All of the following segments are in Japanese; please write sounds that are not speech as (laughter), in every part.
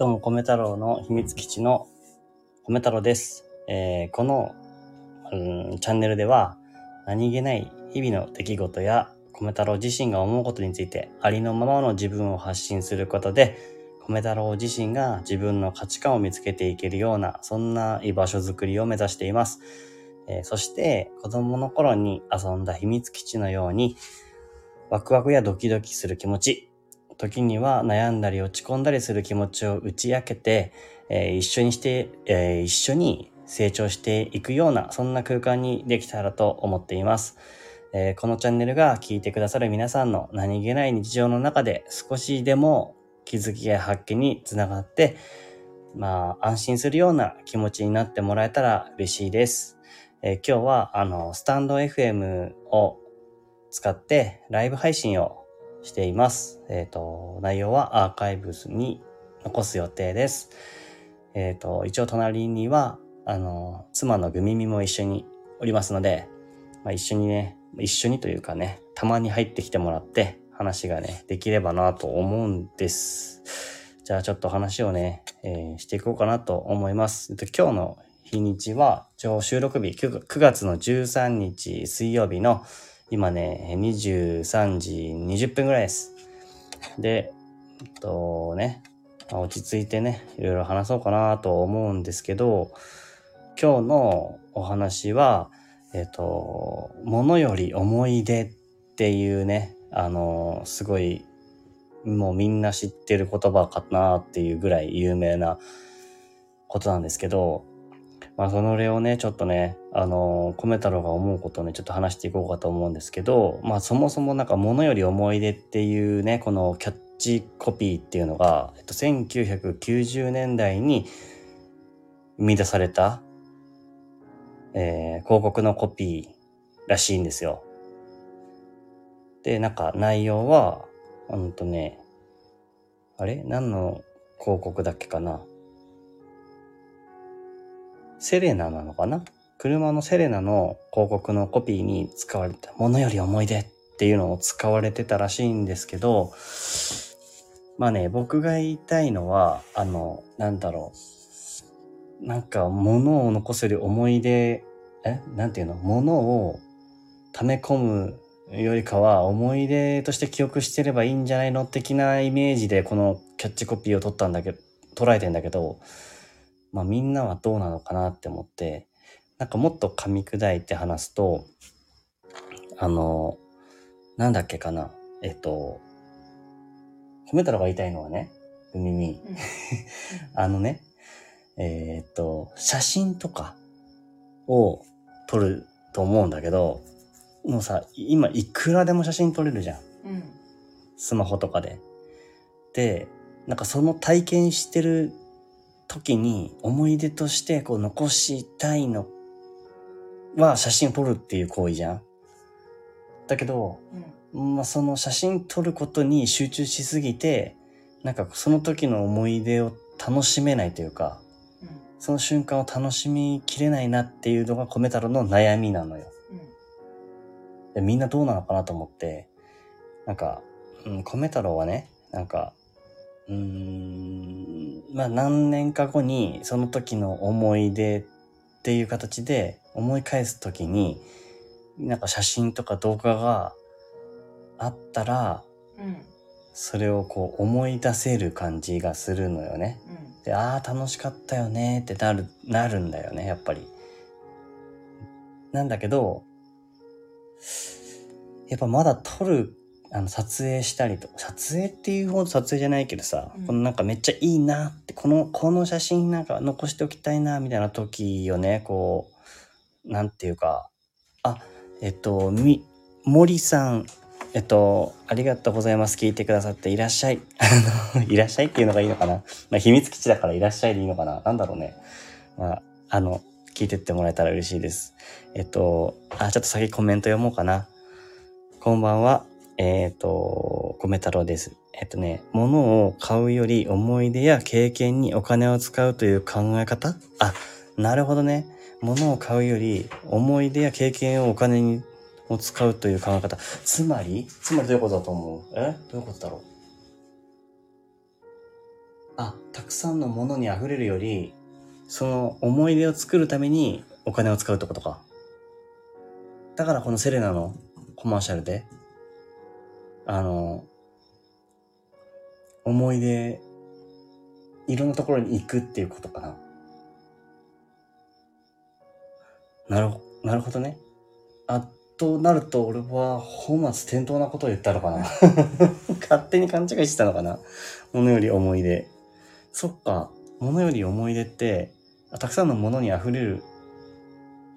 どうも、米太郎の秘密基地の米太郎です。えーこの、うん、チャンネルでは、何気ない日々の出来事や、米太郎自身が思うことについて、ありのままの自分を発信することで、米太郎自身が自分の価値観を見つけていけるような、そんな居場所づくりを目指しています。えーそして、子供の頃に遊んだ秘密基地のように、ワクワクやドキドキする気持ち、時には悩んだり落ち込んだりする気持ちを打ち明けて、えー一緒にして、えー一緒に成長していくような、そんな空間にできたらと思っています。えーこのチャンネルが聞いてくださる皆さんの何気ない日常の中で少しでも気づきや発見につながって、まあ、安心するような気持ちになってもらえたら嬉しいです。えー今日は、あの、スタンド FM を使ってライブ配信をしています。えっ、と、内容はアーカイブスに残す予定です。えっ、と、一応隣には、あの、妻のグミミも一緒におりますので、まあ、一緒にね、一緒にというかね、たまに入ってきてもらって、話がね、できればなと思うんです。じゃあちょっと話をね、えーしていこうかなと思います。えっと今日の日にちは、収録日 9, 9月の13日水曜日の今ね、23時20分ぐらいです。で、えっとね、落ち着いてね、いろいろ話そうかなと思うんですけど、今日のお話は、えっと、ものより思い出っていうね、あの、すごい、もうみんな知ってる言葉かなっていうぐらい有名なことなんですけど、まあ、その例をね、ちょっとね、あの、米太郎が思うことをね、ちょっと話していこうかと思うんですけど、まあ、そもそもなんか、ものより思い出っていうね、このキャッチコピーっていうのが、えっと、1990年代に生み出された、えー広告のコピーらしいんですよ。で、なんか内容は、うんとね、あれ？何の広告だっけかな？セレナなのかな？車のセレナの広告のコピーに使われたものより思い出っていうのを使われてたらしいんですけど、まあね、僕が言いたいのは、あの、なんだろう。なんか、物を残せる思い出、え？なんていうの？物を溜め込むよりかは、思い出として記憶してればいいんじゃないの的なイメージで、このキャッチコピーを取ったんだけど、捉えてんだけど、まあみんなはどうなのかなって思って、なんかもっと噛み砕いて話すと、あの、なんだっけかな。えっと、褒めたらが言いたいのはね、海に、うん (laughs) あのね、えーっと、写真とかを撮ると思うんだけど、もうさ、今いくらでも写真撮れるじゃん。うんスマホとかで。で、なんかその体験してる時に思い出としてこう残したいのは写真を撮るっていう行為じゃん。だけど、うんまあ、その写真撮ることに集中しすぎて、なんかその時の思い出を楽しめないというか、うんその瞬間を楽しみきれないなっていうのが米太郎の悩みなのよ。うんでみんなどうなのかなと思って、なんか、うん、米太郎はね、なんか、うーん、まあ何年か後にその時の思い出っていう形で思い返す時に、なんか写真とか動画があったら、うんそれをこう思い出せる感じがするのよね。うんで、ああ、楽しかったよねってなる、なるんだよね、やっぱり。なんだけど、やっぱまだ撮る、あの、撮影したりと、撮影っていうほど撮影じゃないけどさ、うんこのなんかめっちゃいいなって、この、この写真なんか残しておきたいな、みたいな時をね、こう、なんていうか、あ、えっと、み、森さん、えっと、ありがとうございます。聞いてくださっていらっしゃい。(laughs) あの、いらっしゃいっていうのがいいのかな。まあ、秘密基地だからいらっしゃいでいいのかな。なんだろうね。まあ、あの、聞いてってもらえたら嬉しいです。えっと、あ、ちょっと先コメント読もうかな。こんばんは。えっと、米太郎です。えっとね、物を買うより思い出や経験にお金を使うという考え方？あ、なるほどね。物を買うより思い出や経験をお金にを使うという考え方。つまりつまりどういうことだと思う？え？どういうことだろう？あ、たくさんのものに溢れるより、その思い出を作るためにお金を使うってことか。だからこのセレナのコマーシャルで、あの、思い出、いろんなところに行くっていうことかな。なる、なるほどね。あ、となると俺は本末転倒なことを言ったのかな。(laughs) 勝手に勘違いしてたのかな。ものより思い出。そっか。ものより思い出って、たくさんのものに溢れる、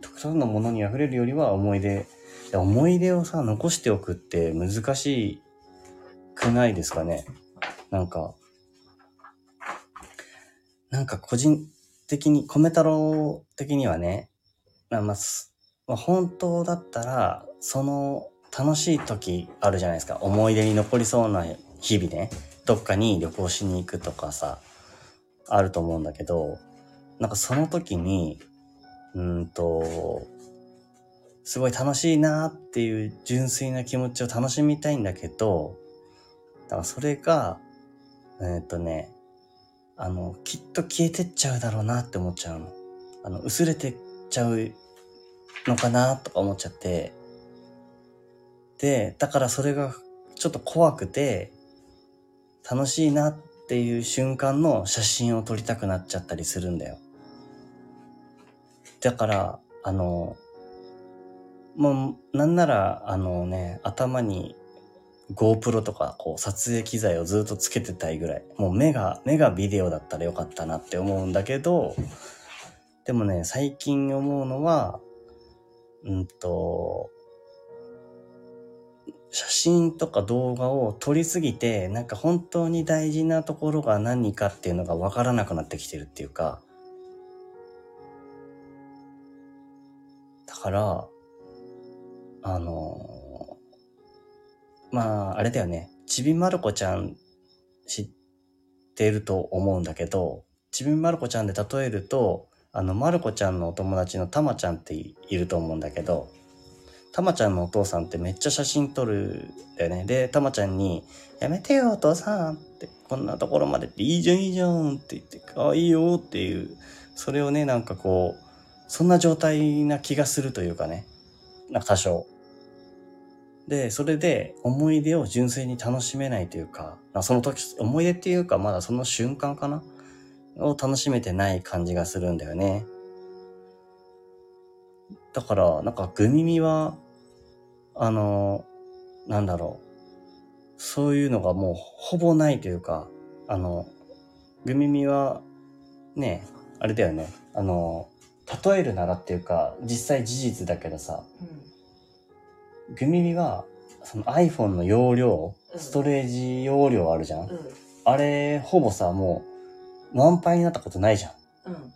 たくさんのものに溢れるよりは思い出。思い出をさ、残しておくって難しくないですかね。なんか、なんか個人的に、米太郎的にはね、まあまあま本当だったら、その楽しい時あるじゃないですか。思い出に残りそうな日々ね。どっかに旅行しに行くとかさ、あると思うんだけど、なんかその時に、うんと、すごい楽しいなっていう純粋な気持ちを楽しみたいんだけど、だからそれが、えーとね、あの、きっと消えてっちゃうだろうなって思っちゃうの。あの、薄れてちゃうのかなとか思っちゃって。で、だからそれがちょっと怖くて、楽しいなっていう瞬間の写真を撮りたくなっちゃったりするんだよ。だから、あの、もう、なんなら、あのね、頭に GoPro とか、こう、撮影機材をずっとつけてたいぐらい。もう目が、目がビデオだったらよかったなって思うんだけど、でもね、最近思うのは、うんと、写真とか動画を撮りすぎて、なんか本当に大事なところが何かっていうのがわからなくなってきてるっていうか、だから、あのまあ、あれだよね。ちびまる子ちゃん知ってると思うんだけど、ちびまる子ちゃんで例えると、あの、まる子ちゃんのお友達のたまちゃんっていると思うんだけど、たまちゃんのお父さんってめっちゃ写真撮るんだよね。で、たまちゃんに、やめてよお父さんって、こんなところまでっていいじゃんいいじゃんって言って、ああ、いいよっていう、それをね、なんかこう、そんな状態な気がするというかね、なんか多少。で、それで思い出を純粋に楽しめないというか、まあその時、思い出っていうかまだその瞬間かなを楽しめてない感じがするんだよね。だから、なんかグミミは、あの、なんだろう。そういうのがもうほぼないというか、あの、グミミは、ね、あれだよね。あの、例えるならっていうか、実際事実だけどさ、グミミは、その iPhone の容量、うんストレージ容量あるじゃん、うんうんあれ、ほぼさ、もう、満杯になったことないじゃん。うん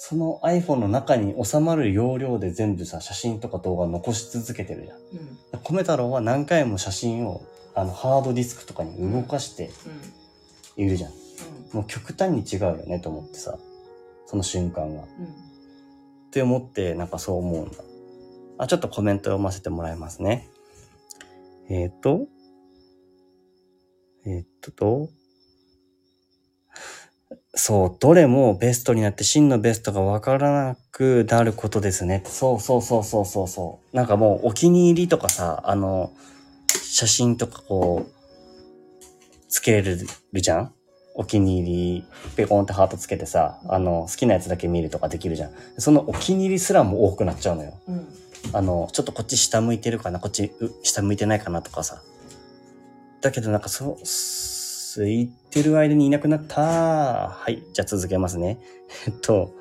その iPhone の中に収まる容量で全部さ、写真とか動画残し続けてるじゃん。うん米太郎は何回も写真を、あの、ハードディスクとかに動かしているじゃん。もう極端に違うよねと思ってさ、その瞬間が。っうんて思って、なんかそう思うんだ。あ、ちょっとコメント読ませてもらいますね。えっ、ー、と、えっ、とと、そう、どれもベストになって真のベストがわからなくなることですね。そうそうそうそうそうそう。なんかもうお気に入りとかさ、あの、写真とかこう、つけれるじゃん？お気に入り、ペコンってハートつけてさ、あの、好きなやつだけ見るとかできるじゃん。そのお気に入りすらも多くなっちゃうのよ。うんあの、ちょっとこっち下向いてるかな、こっちう下向いてないかなとかさ。だけどなんかそう、すいてる間にいなくなった。はい、じゃあ続けますね。(laughs) えっと、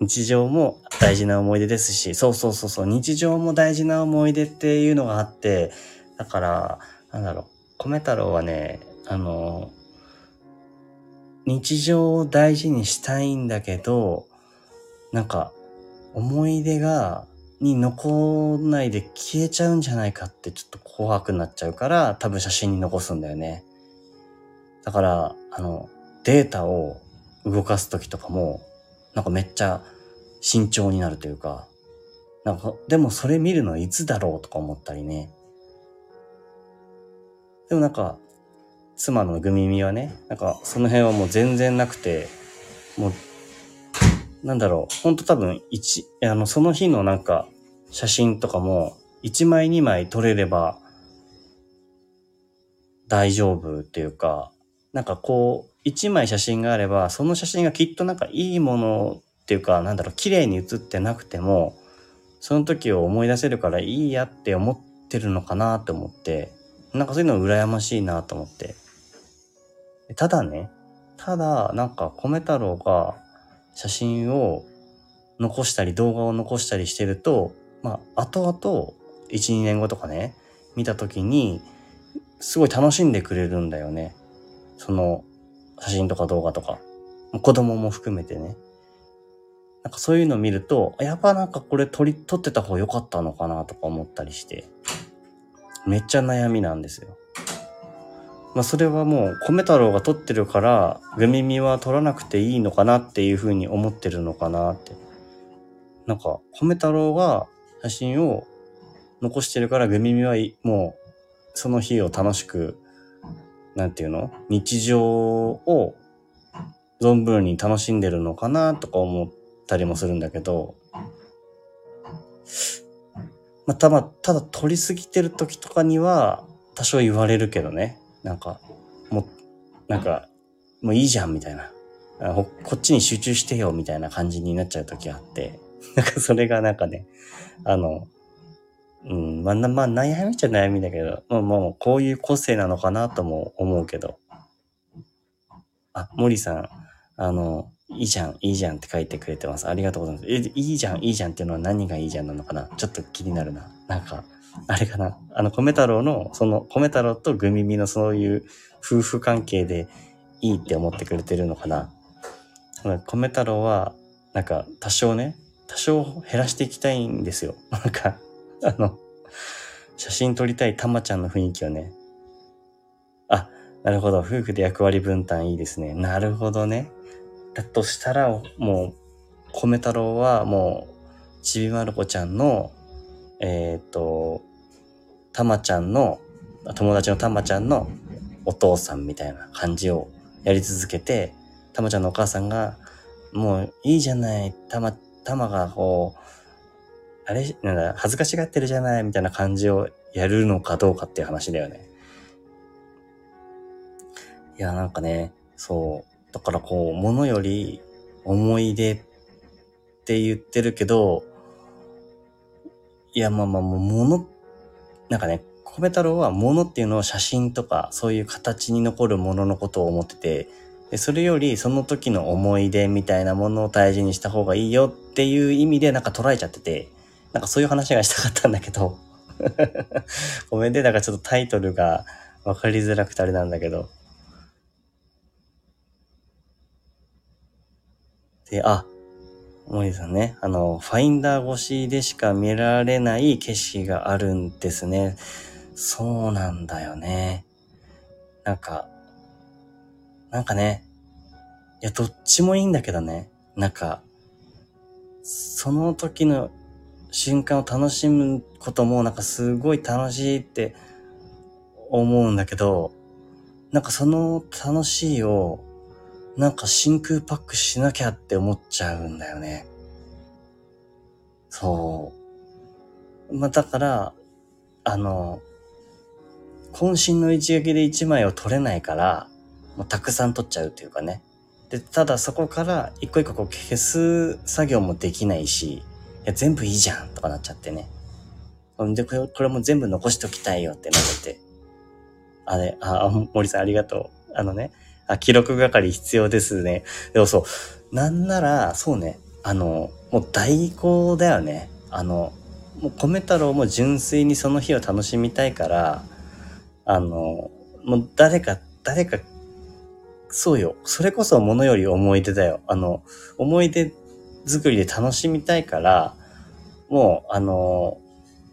日常も大事な思い出ですし、そうそうそうそう、日常も大事な思い出っていうのがあって、だから、なんだろう、米太郎はね、あの、日常を大事にしたいんだけど、なんか、思い出が、に残んないで消えちゃうんじゃないかってちょっと怖くなっちゃうから、多分写真に残すんだよね。だから、あの、データを動かすときとかも、なんかめっちゃ慎重になるというか、なんか、でもそれ見るのいつだろうとか思ったりね。でもなんか、妻のグミミはね、なんかその辺はもう全然なくて、もう、なんだろう、ほんと多分一、あの、その日のなんか写真とかも、1枚2枚撮れれば大丈夫っていうか、なんかこう、1枚写真があれば、その写真がきっとなんかいいものっていうか、なんだろう、綺麗に写ってなくても、その時を思い出せるからいいやって思ってるのかなって思って、なんかそういうの羨ましいなと思って。ただね、ただ、なんか米太郎が写真を残したり動画を残したりしてると、まあ、後々、1、2年後とかね、見た時に、すごい楽しんでくれるんだよね。その、写真とか動画とか。子供も含めてね。なんかそういうのを見ると、やっぱなんかこれ撮り、撮ってた方が良かったのかなとか思ったりして。めっちゃ悩みなんですよ。まあそれはもう米太郎が撮ってるから、グミミは撮らなくていいのかなっていうふうに思ってるのかなって。なんか米太郎が写真を残してるからグミミはもうその日を楽しく、なんていうの？日常を存分に楽しんでるのかなとか思ったりもするんだけど、まあ、ただ、ただ撮りすぎてる時とかには多少言われるけどね。なんか、も、なんか、もういいじゃんみたいな。こっちに集中してよみたいな感じになっちゃう時があって、なんかそれがなんかね、あの、うん、まあ、まあ、悩みっちゃ悩みだけど、まあ、もう、こういう個性なのかなとも思うけど。あ、森さん、あの、いいじゃん、いいじゃんって書いてくれてます。ありがとうございます。え、いいじゃん、いいじゃんっていうのは何がいいじゃんなのかな？ちょっと気になるな。なんか、あれかな？あの、米太郎の、その、米太郎とグミミのそういう夫婦関係でいいって思ってくれてるのかな？米太郎は、なんか、多少ね、多少減らしていきたいんですよ。なんか、(laughs) あの、写真撮りたいたまちゃんの雰囲気をね。あ、なるほど。夫婦で役割分担いいですね。なるほどね。だとしたら、もう、米太郎はもう、ちびまる子ちゃんの、えっ、ー、と、たまちゃんの、友達のたまちゃんのお父さんみたいな感じをやり続けて、たまちゃんのお母さんが、もういいじゃない、たま、たまがこう、あれ、なんだ、恥ずかしがってるじゃないみたいな感じをやるのかどうかっていう話だよね。いや、なんかね、そう。だからこう、物より思い出って言ってるけど、いや、まあまあ、もう物、なんかね、米太郎は物っていうのを写真とか、そういう形に残るもののことを思ってて、でそれよりその時の思い出みたいなものを大事にした方がいいよっていう意味でなんか捉えちゃってて、なんかそういう話がしたかったんだけど (laughs) ごめんね、なんかちょっとタイトルが分かりづらくてあれなんだけど。で、あ、森さんね、あの、ファインダー越しでしか見られない景色があるんですね。そうなんだよね。なんか、なんかね、いや、どっちもいいんだけどね。なんか、その時の瞬間を楽しむこともなんかすごい楽しいって思うんだけど、なんかその楽しいをなんか真空パックしなきゃって思っちゃうんだよね。そう。まあ、だから、あの、渾身の一撃で一枚を取れないから、もうたくさん取っちゃうっていうかね。で、ただそこから一個一個こう消す作業もできないし、や、全部いいじゃんとかなっちゃってね。ほんで、これこれも全部残しときたいよってなってて。あれ、あ、森さんありがとう。あのね、あ、記録係必要ですね。でもそう、なんなら、そうね、あの、もう代行だよね。あの、もう米太郎も純粋にその日を楽しみたいから、あの、もう誰か、誰か、そうよ。それこそ物より思い出だよ。あの、思い出作りで楽しみたいから、もう、あの、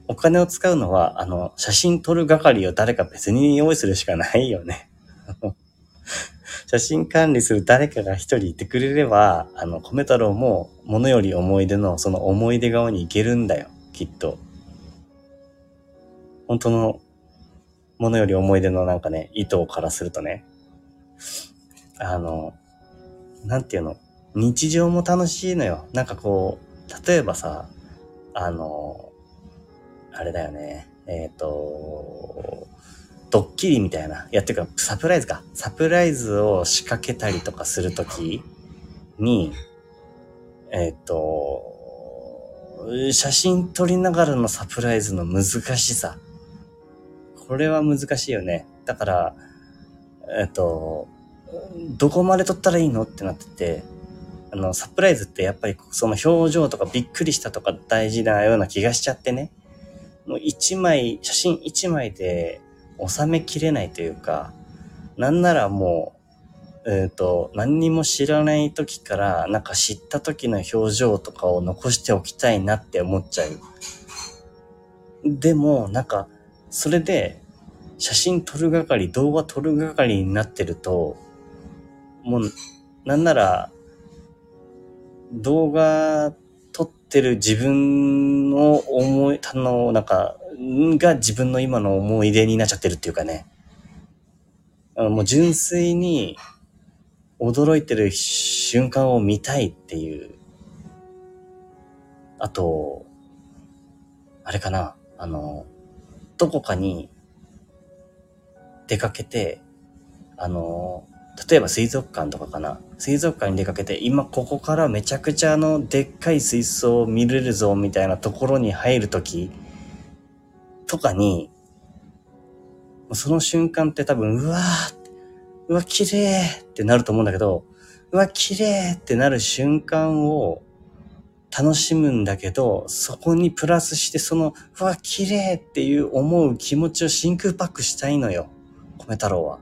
お金を使うのは、あの、写真撮る係を誰か別に用意するしかないよね。(laughs) 写真管理する誰かが一人いてくれれば、あの、米太郎も物より思い出のその思い出側に行けるんだよ、きっと。本当のものより思い出のなんかね、意図からするとね、あの、なんていうの、日常も楽しいのよ。なんかこう、例えばさ、あの、あれだよね、えっ、と、ドッキリみたいな。いや、っていうか、サプライズか。サプライズを仕掛けたりとかするときに、えっ、と、写真撮りながらのサプライズの難しさ。これは難しいよね。だから、えっ、と、どこまで撮ったらいいの？ってなってて、の、サプライズってやっぱりその表情とかびっくりしたとか大事なような気がしちゃってね。もう一枚、写真一枚で収めきれないというか、なんならもう、えっ、と、何にも知らない時から、なんか知った時の表情とかを残しておきたいなって思っちゃう。でも、なんか、それで、写真撮る係、動画撮る係になってると、もう、なんなら、動画撮ってる自分の思い、あの、なんか、が自分の今の思い出になっちゃってるっていうかね。あのもう純粋に驚いてる瞬間を見たいっていう。あと、あれかな、あの、どこかに出かけて、あの、例えば水族館とかかな。水族館に出かけて、今ここからめちゃくちゃあの、でっかい水槽を見れるぞみたいなところに入るときとかに、その瞬間って多分、うわーうわ、綺麗ってなると思うんだけど、うわ、綺麗ってなる瞬間を楽しむんだけど、そこにプラスしてその、うわ、綺麗っていう思う気持ちを真空パックしたいのよ。米太郎は。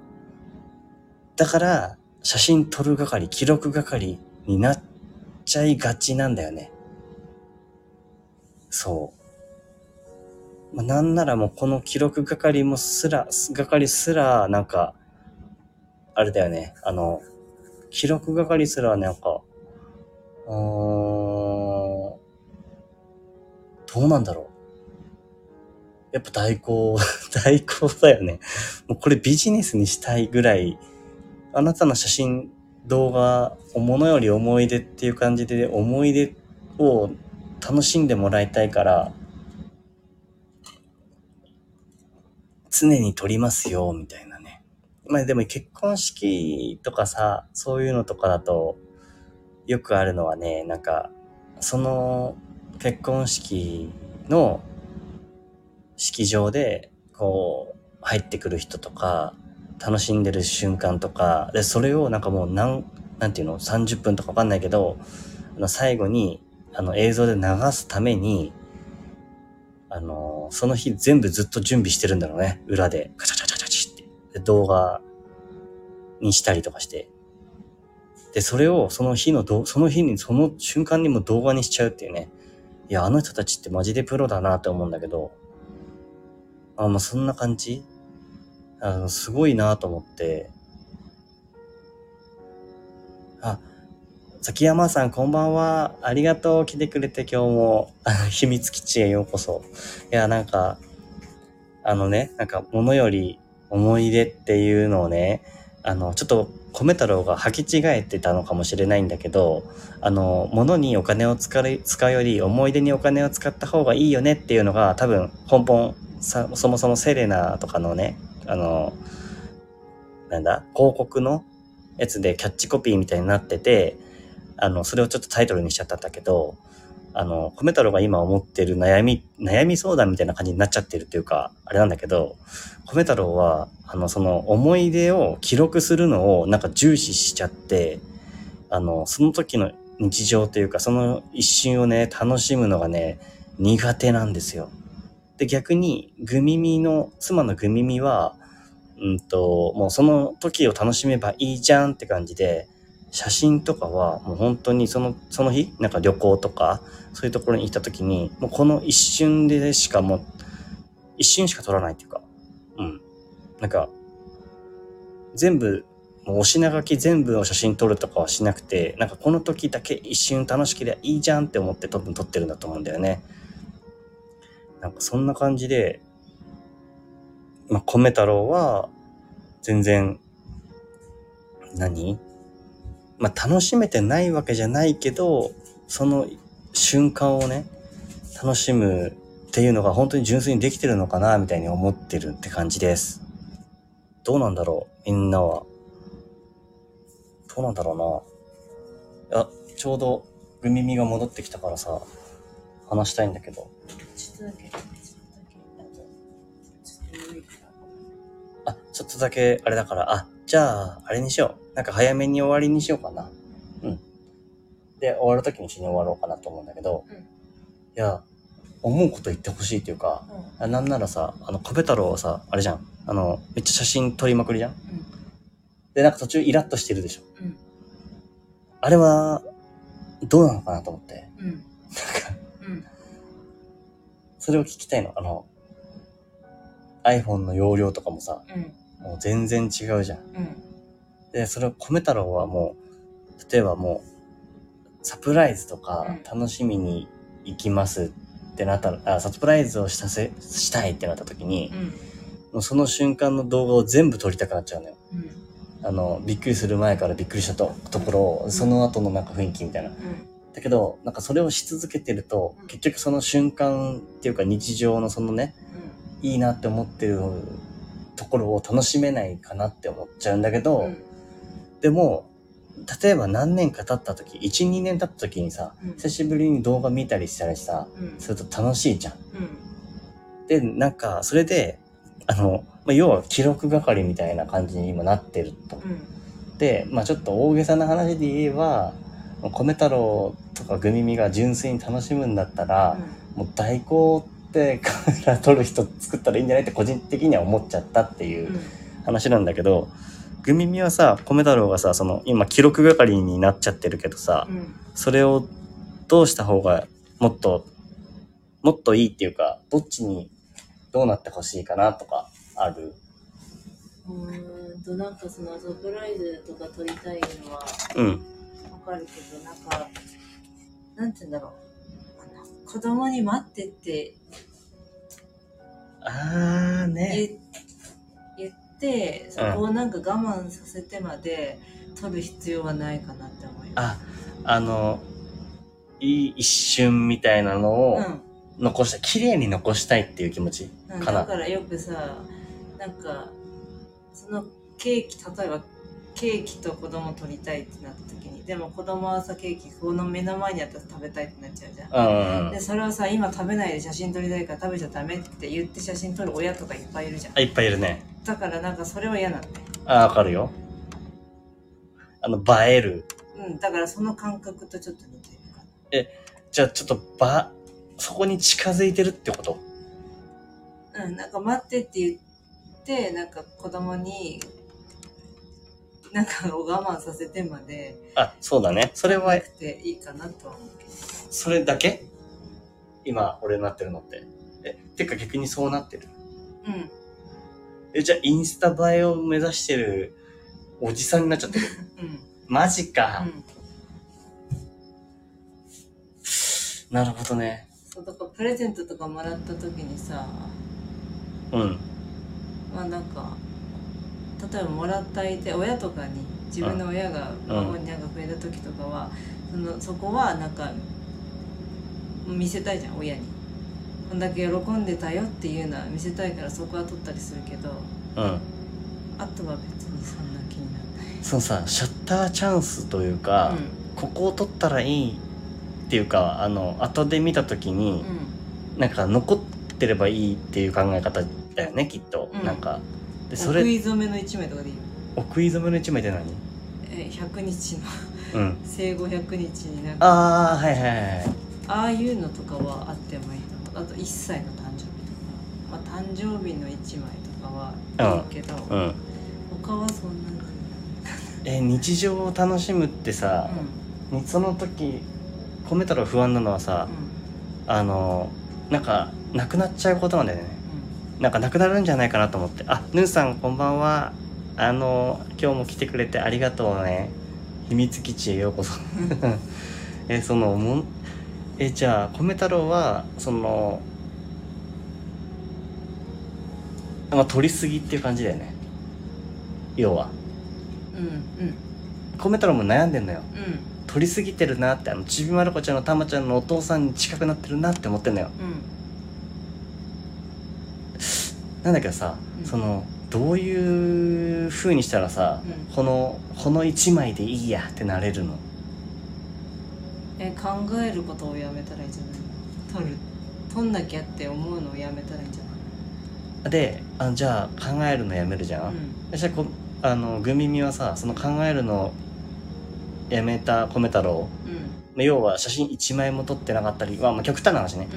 だから、写真撮る係、記録係になっちゃいがちなんだよね。そう。まあ、なんならもうこの記録係もすら、係すら、なんか、あれだよね。あの、記録係すらなんか、うーん、どうなんだろう。やっぱ代行、(laughs) 代行だよね。もうこれビジネスにしたいぐらい、あなたの写真、動画、ものより思い出っていう感じで、思い出を楽しんでもらいたいから、常に撮りますよ、みたいなね。まあでも結婚式とかさ、そういうのとかだと、よくあるのはね、なんか、その結婚式の式場で、こう、入ってくる人とか、楽しんでる瞬間とか、で、それをなんかもう何、なんていうの、30分とかわかんないけど、あの、最後に、あの、映像で流すために、あの、その日全部ずっと準備してるんだろうね。裏で。カチャカチャカチャって。で、動画にしたりとかして。で、それをその日のど、その日に、その瞬間にも動画にしちゃうっていうね。いや、あの人たちってマジでプロだなって思うんだけど、あ、まあ、そんな感じ？あの、すごいなと思って、あ、崎山さんこんばんは。ありがとう。来てくれて今日も、(laughs) 秘密基地へようこそ。いや、なんか、あのね、なんか、物より思い出っていうのをね、あの、ちょっと、米太郎が履き違えてたのかもしれないんだけど、あの、物にお金を使う使うより思い出にお金を使った方がいいよねっていうのが多分根本、そもそもセレナとかのね、あの、なんだ、広告のやつでキャッチコピーみたいになってて、あの、それをちょっとタイトルにしちゃったんだけど、あの、米太郎が今思ってる悩み、悩み相談みたいな感じになっちゃってるっていうか、あれなんだけど、米太郎は、あの、その思い出を記録するのをなんか重視しちゃって、あの、その時の日常というか、その一瞬をね、楽しむのがね、苦手なんですよ。で、逆に、グミミの、妻のグミミは、うんと、もうその時を楽しめばいいじゃんって感じで、写真とかはもう本当にその、その日、なんか旅行とか、そういうところに行った時に、もうこの一瞬でしかもう、一瞬しか撮らないっていうか、うん。なんか、全部、もうお品書き全部の写真撮るとかはしなくて、なんかこの時だけ一瞬楽しければいいじゃんって思って多分撮ってるんだと思うんだよね。なんかそんな感じで、まあ、米太郎は、全然、何？まあ、楽しめてないわけじゃないけど、その瞬間をね、楽しむっていうのが本当に純粋にできてるのかな、みたいに思ってるって感じです。どうなんだろうみんなは。どうなんだろうな。あ、ちょうど、グミミが戻ってきたからさ、話したいんだけど。ちょっとだけ、ちょっとだけ、あと、ちょっと眠いから。あ、ちょっとだけ、あれだから、あ、じゃあ、あれにしよう。なんか早めに終わりにしようかな。うん。で、終わるときに一緒に終わろうかなと思うんだけど、うんいや、思うこと言ってほしいっていうか、あなんならさ、あの、壁太郎はさ、あれじゃん。あの、めっちゃ写真撮りまくりじゃん。うん。で、なんか途中イラッとしてるでしょ。うん。あれは、どうなのかなと思って。うん。うん。うん。それを聞きたいの。あの、iPhone の容量とかもさ、うん。もう全然違うじゃん。うん。で、それを米太郎はもう、例えばもう、サプライズとかうん楽しみに行きますってなったら、あサプライズをしたせ、したいってなった時に、うん。もうその瞬間の動画を全部撮りたくなっちゃうのよ。うん。あの、びっくりする前からびっくりしたとところを、その後のなんか雰囲気みたいな。うん。だけど、なんかそれをし続けてるとうん、結局その瞬間っていうか日常のそのね、いいなって思ってるところを楽しめないかなって思っちゃうんだけど、うん。でも、例えば何年か経った時、1、2年経った時にさ、うん久しぶりに動画見たりしたりさ、うん。すると楽しいじゃん。うん。で、なんか、それで、あの、まあ、要は記録係みたいな感じに今なってると。うん。で、まあちょっと大げさな話で言えば、米太郎とかグミミが純粋に楽しむんだったら、もう代行ってカメラ撮る人作ったらいいんじゃないって個人的には思っちゃったっていううん話なんだけど、グミミはさ、米太郎がさ、その今記録係になっちゃってるけどさ、うん。それをどうした方がもっと、もっといいっていうか、どっちにどうなってほしいかなとかある？うーんと、なんかそのサプライズとか撮りたいのはうん。わかるけど、なんか、なんて言うんだろう。子供に待ってってあーね。言言って、そこをなんか我慢させてまで撮る必要はないかなって思います。あ、あの、いい一瞬みたいなのをうん。残した、綺麗に残したいっていう気持ちうんかな。だからよくさ、なんか、そのケーキ、例えばケーキと子供撮りたいってなった時に、でも子供はさ、ケーキこの目の前にあったら食べたいってなっちゃうじゃん。で、それをさ、今食べないで写真撮りたいから食べちゃダメって言って写真撮る親とかいっぱいいるじゃん。あ、いっぱいいるね。だからなんかそれは嫌なんだよ。あ、わかるよ。あの、映える。うん、だからその感覚とちょっと似てるかじゃあちょっとば、そこに近づいてるってこと？な。うん、なんか待ってって言って、なんか子供に、なんかを我慢させてまで、あ、そうだね。それはな、くていいかなとは思うけど。それだけ？今、俺になってるのって。え、てか逆にそうなってる？うん。え、じゃあインスタ映えを目指してるおじさんになっちゃってる？(laughs) うん。マジか。うん。なるほどね。そう、だからプレゼントとかもらった時にさ、うん。まあなんか、例えばもらった相手、親とかに、自分の親がうん孫になんかくれた時とかは、そのそこはなんか、見せたいじゃん、親に。こんだけ喜んでたよっていうのは見せたいからそこは撮ったりするけど、うん。あとは別にそんな気にならない。そのさ、シャッターチャンスというか、ここを取ったらいいっていうか、あの、後で見たときに、うん。なんか残ってればいいっていう考え方だよね、きっと。うんなんか。で、うん。それ、お食い初めの一枚とかでいいよ。お食い初めの一枚って何？えー、100日の、うん。(laughs) 生後100日になんか、ああ、はいはいはい。ああいうのとかはあってもいいと思う。あと1歳の誕生日とか、まあ、誕生日の1枚とかはいいけど、うん。他はそんなに。え、日常を楽しむってさ、うその時、込めたら不安なのはさ、ん。あの、なんか、なくなっちゃうことなんだよね。うん。なんかなくなるんじゃないかなと思って。あ、ヌーさんこんばんは。あの、今日も来てくれてありがとうね。秘密基地へようこそ。(laughs) え、その、もん、え、じゃあ、米太郎は、その、まあ撮りすぎっていう感じだよね要はうんうん米太郎も悩んでんのようん撮りすぎてるなってあのちびまる子ちゃんのたまちゃんのお父さんに近くなってるなって思ってんのようんなんだけどさ、うん。そのどういう風にしたらさ、うん。このこの1枚でいいやってなれるの？え考えることをやめたらいいんじゃない？取る取んなきゃって思うのをやめたらいいんじゃない？であじゃあ考えるのやめるじゃん、うん。そしたらこあのグミミはさその考えるのやめた米太郎？うん。まあ要は写真1枚も撮ってなかったり、まあ、まあ極端な話ね。う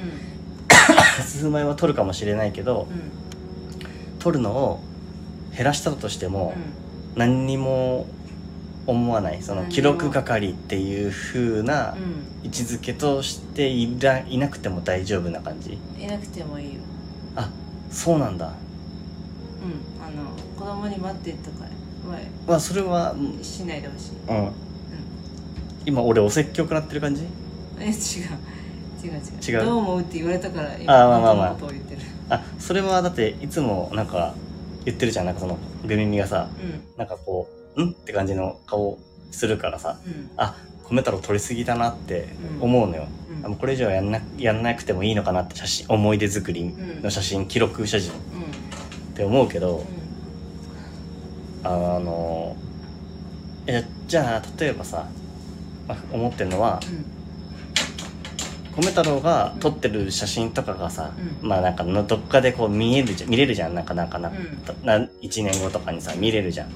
ん。(coughs) 数枚は撮るかもしれないけどうん撮るのを減らしたとしても何にも思わない。その記録係っていう風なうん。位置づけとしていらいなくても大丈夫な感じ。うんいなくてもいいよ。あそうなんだ。うん。あの子供に待ってとかはまあそれはうんしないでほしい。うん。今俺お説教食らってる感じ？え違う。違う違う。違う。どう思うって言われたからあまあまあまあ。ことを言ってるあそれはだっていつもなんか言ってるじゃんなんかそのグミミがさうん。なんかこう「ん?」って感じの顔するからさうん。あ米太郎撮りすぎだなって思うのよ、うん。うこれ以上やんなやんなくてもいいのかなって写真思い出作りうん。の写真、記録写真っうん。て思うけどう、あのえじゃあ例えばさ、まあ、思ってるのは米太郎が撮ってる写真とかがさ、うん。まあなんかのどっかでこう見えるじゃん見れるじゃん。なんかなんかな,、うん。な1年後とかにさ見れるじゃん。うん。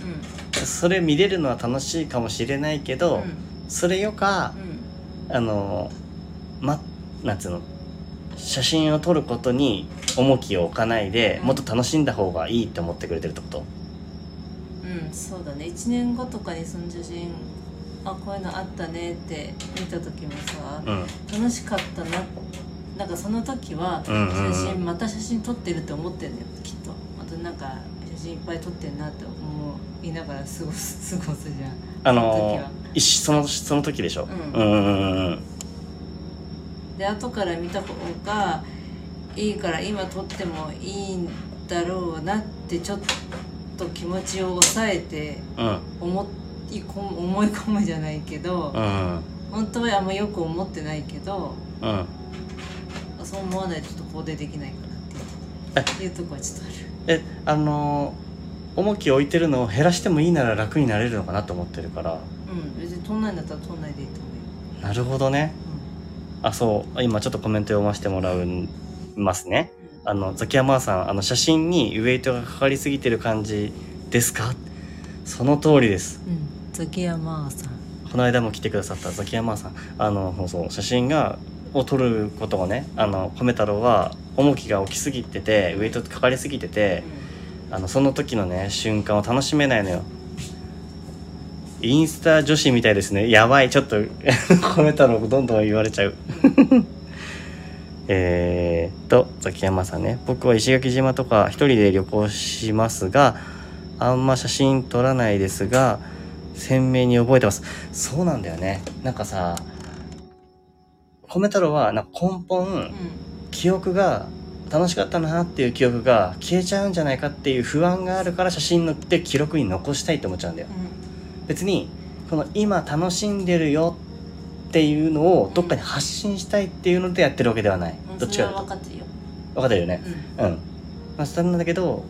それ見れるのは楽しいかもしれないけど、それよかうん。あのまなんつうの写真を撮ることに重きを置かないで、うん。もっと楽しんだ方がいいって思ってくれてるってこと？うんそうだね。1年後とかにその写真あこういうのあったねって見た時もさうん。楽しかったな。なんかその時は写真また写真撮ってるって思ってんだよ。きっと。あとなんか写真いっぱい撮ってんなって思いながら過ごす (laughs) 過ごすじゃん。あその時のは。一緒そのその時でしょ、うん。うんうんうんうん。で後から見た方がいいから今撮ってもいいんだろうなってちょっと気持ちを抑えてうん。思い込む思い込むじゃないけど、うん。本当はあんまよく思ってないけどうん。そう思わないとちょっと肯定できないかなっていうとこはちょっとある。えあの重きを置いてるのを減らしてもいいなら楽になれるのかなと思ってるから。うん。別に撮んないんだったら撮んないでいいと思うよ、なるほどね。あそう。今ちょっとコメント読ませてもらいますね。うん。あのザキヤマーさんあの写真にウエイトがかかりすぎてる感じですか？その通りです。うんザキヤマーさん。この間も来てくださったザキヤマーさん。あのそうそう写真がを撮ることがねあの米太郎は重きが置きすぎててウエイトかかりすぎててあのその時のね瞬間を楽しめないのよ。インスタ女子みたいですね。やばいちょっと (laughs) 米太郎どんどん言われちゃう。(laughs) えーとザキヤマさんね。僕は石垣島とか一人で旅行しますがあんま写真撮らないですが鮮明に覚えてます。そうなんだよね。なんかさ米太郎はなんか根本、うん。うん記憶が楽しかったなっていう記憶が消えちゃうんじゃないかっていう不安があるから写真のって記録に残したいって思っちゃうんだよ。別にこの今楽しんでるよっていうのをどっかに発信したいっていうのでやってるわけではない、うん。どっちか分かってるよ、分かってるよね。うん。うん。まあそれなんだけど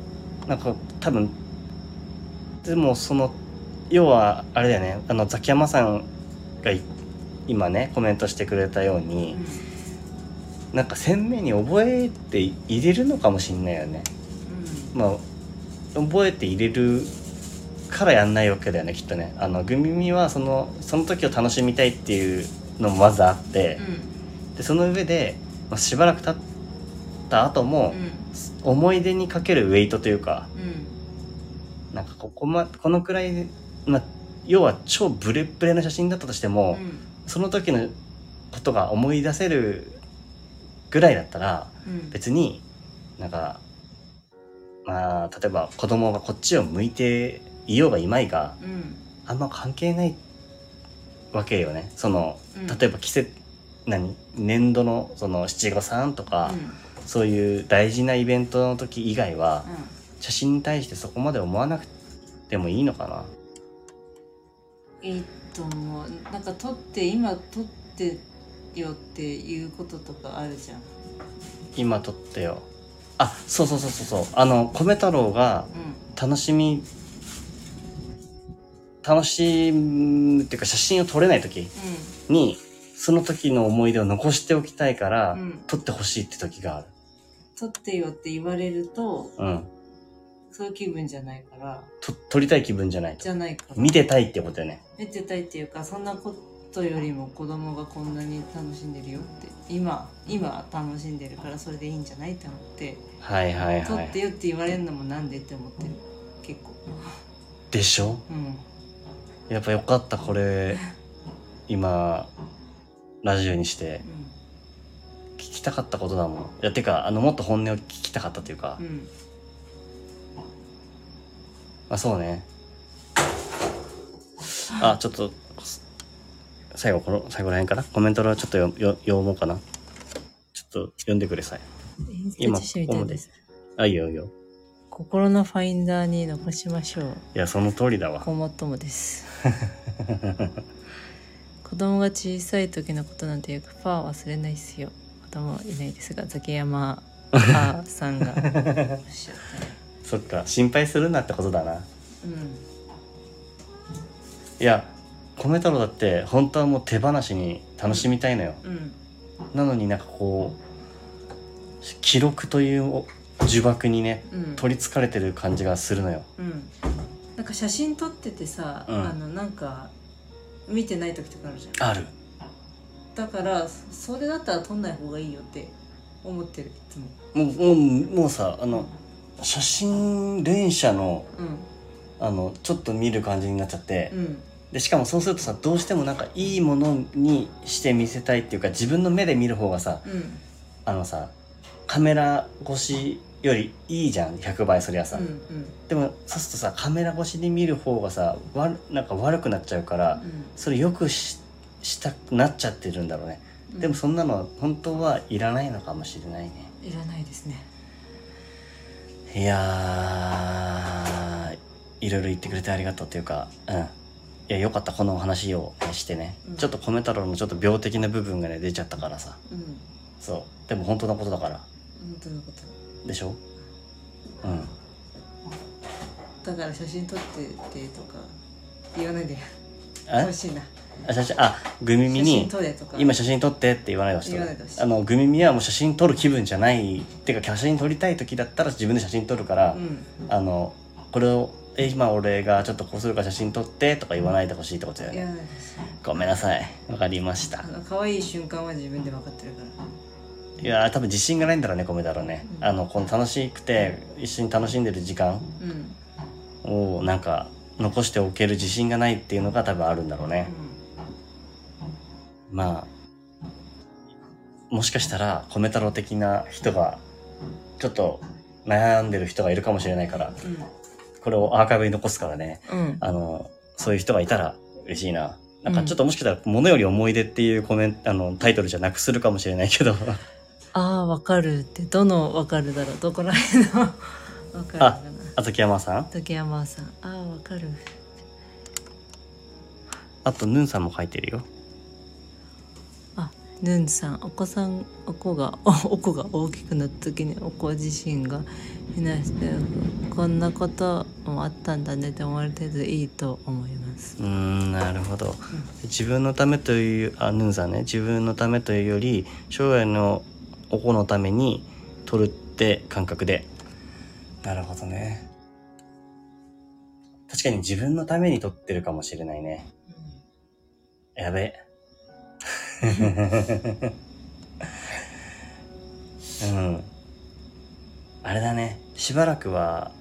なんか多分でもその要はあれだよね。あのザキヤマさんがい今ねコメントしてくれたように、なんか鮮明に覚えて入れるのかもしんないよね。まあ覚えて入れるからやんないわけだよねきっとね。あのグミミはそのその時を楽しみたいっていうのもまずあってうん。うんでその上で、まあ、しばらく経った後もうん。思い出にかけるウェイトというかうん。なんかここ、ま、このくらいで、まあ、要は超ブレブレな写真だったとしても、うん。その時のことが思い出せるぐらいだったらうん。別になんかまあ例えば子供がこっちを向いていようがいまいがうん。あんま関係ないわけよね。そのうん。例えば季節何？年度のその七五三とか、うん。そういう大事なイベントの時以外は写真に対してそこまで思わなくてもいいのかないいとなんか撮って今撮ってよっていうこととかあるじゃん。今撮ってよ。あそうそうそうそうそう。あの米太郎がう楽しみ楽しむっていうか写真を撮れない時ん。にその時の思い出を残しておきたいから、うん。うん撮ってほしいって時がある。撮ってよって言われるとうんそういう気分じゃないから。と撮りたい気分じゃないと。じゃないから。見てたいってことよね。見てたいっていうかそんなことよりも子供がこんなに楽しんでるよって。今今楽しんでるからそれでいいんじゃないって思って。はいはい撮ってはいよって言われるのもなんでって思ってる。結構。でしょ？うん。やっぱよかったこれ。今ラジオにして。聞きたかったことだもん。いやてかあのもっと本音を聞きたかったというか、うん。うんまあそうね。あちょっと最後この最後らへんかな？コメントをちょっとよよ読もうかな。ちょっと読んでください。今です。あいいよいいよ。心のファインダーに残しましょう。いやその通りだわ。ごもっともです。(laughs) 子供が小さい時のことなんて100%忘れないっすよ。子供いないですがザキヤマさんがおっしゃった。ねそっか心配するなってことだな。うん。いや米太郎だって本当はもう手放しに楽しみたいのよ、うん。なのになんかこう記録という呪縛にねうん。取りつかれてる感じがするのよ。うん。なんか写真撮っててさ、うん。あのなんか見てない時とかあるじゃん。ある。だからそれだったら撮んない方がいいよって思ってるいつも。もうもうもうさあの写真連写のうん。あのちょっと見る感じになっちゃって、うん。でしかもそうするとさどうしてもなんかいいものにして見せたいっていうか自分の目で見る方がさうん。あのさカメラ越しよりいいじゃん。100倍そりゃさ、うんうん。でもそうするとさカメラ越しに見る方がさわなんか悪くなっちゃうからそれよくししたくなっちゃってるんだろうね、うん。でもそんなのは本当はいらないのかもしれないね。いらないですねいやーいろいろ言ってくれてありがとうっていうかうん。いやよかったこのお話をしてね、うん。ちょっと米太郎のちょっと病的な部分がね出ちゃったからさ。うん。そう。でも本当のことだから。本当のこと。でしょ？うん。だから写真撮っててとか言わないで。あ欲しいなあ写真あグミミに撮れとか。今写真撮ってって言わないでほしい言わないでほしい。あのグミミはもう写真撮る気分じゃない。っていうか写真撮りたい時だったら自分で写真撮るから、うん。あのこれをえ今俺がちょっとこうするから写真撮ってとか言わないでほしいってことだよね。言わないでほしいごめんなさい。わかりました。あの可愛い瞬間は自分で分かってるから。いやー多分自信がないんだろうね米だろうね、うん。あのこの楽しくて一緒に楽しんでる時間。うん。をなんか残しておける自信がないっていうのが多分あるんだろうね、まあもしかしたら米太郎的な人がちょっと悩んでる人がいるかもしれないからこれをアーカイブに残すからね。うん。うんあのそういう人がいたら嬉しいな。なんかちょっともしかしたら「ものより思い出」っていうコメントあのタイトルじゃなくするかもしれないけど。(laughs) ああ分かるってどの分かるだろう。どこら辺の？分かるかなあずき山さん？竹山さん。ああ分かる。あとヌンさんも書いてるよ。あヌンさんお子さんお子がお (laughs) お子が大きくなった時にお子自身がいなしてこんなこともあったんだねって思われてるといいと思います。うんなるほど。自分のためというあヌンさんね。自分のためというより将来のお子のために取るって感覚で。なるほどね。確かに自分のために取ってるかもしれないね。やべ。うん。あれだね。しばらくは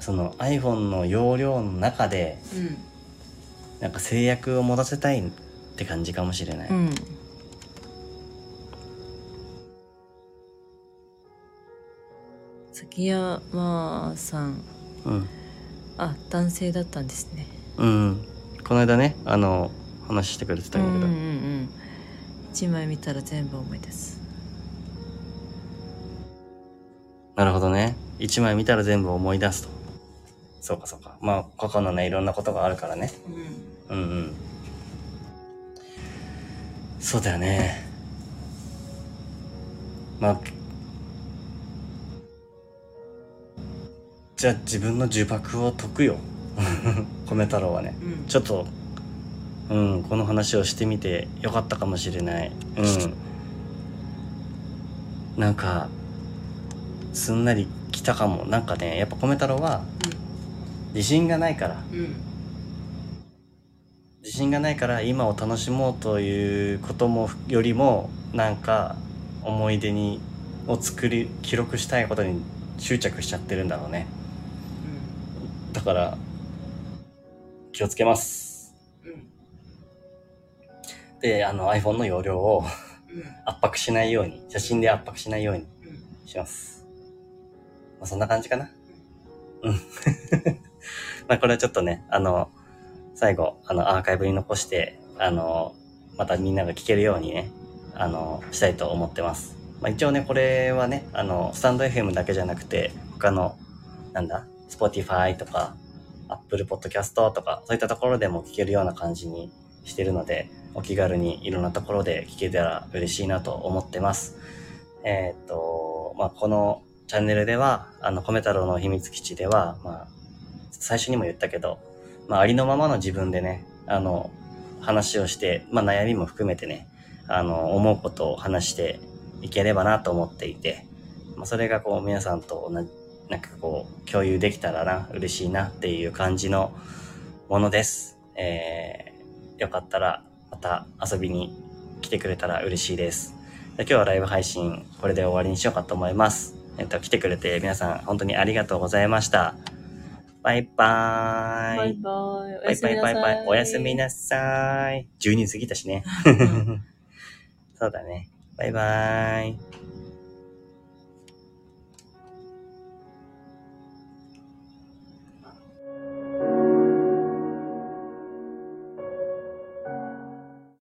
その iPhone の容量の中でうん。なんか制約を持たせたいって感じかもしれない、うん。崎山さん。うん。あ男性だったんですね。うん、この間ねあの話してくれてたうんんだけど、うんうん一枚見たら全部思い出すなるほどね一枚見たら全部思い出すと。そうかそうか。まあ、過去のね、いろんなことがあるからね。うんうんうん。そうだよね。まあ、じゃあ自分の呪縛を解くよ。(laughs) 米太郎はね。うんちょっと、うん、この話をしてみてよかったかもしれない。うん。なんか、すんなり来たかも。なんかね、やっぱ米太郎は自信がないから。うん自信がないから今を楽しもうということもよりもなんか思い出にを作り記録したいことに執着しちゃってるんだろうねだから気をつけますうんうんであの iPhone の容量をうん。圧迫しないように写真で圧迫しないようにうん。します。まあそんな感じかな。うん。(laughs) まあこれはちょっとねあの最後あのアーカイブに残してあのまたみんなが聞けるようにねあのしたいと思ってます。まあ一応ねこれはねあのスタンド FM だけじゃなくて他のなんだ Spotify とか Apple Podcast とかそういったところでも聞けるような感じにしてるのでお気軽にいろんなところで聞けたら嬉しいなと思ってますえーっと、まあ、このチャンネルでは、あの、米太郎の秘密基地では、まあ、最初にも言ったけど、まあ、ありのままの自分でね、あの、話をして、まあ、悩みも含めてね、あの、思うことを話していければなと思っていて、まあ、それがこう、皆さんと同じ、なんかこう、共有できたらな、嬉しいなっていう感じのものです。えー、よかったら、また遊びに来てくれたら嬉しいです。で今日はライブ配信これで終わりにしようかと思います。えっと、来てくれて皆さん本当にありがとうございました。バイバーイ。バイバイ。バイバイバイバイ。おやすみななさい。12過ぎたしね。う (laughs) んそうだね。バイバーイ。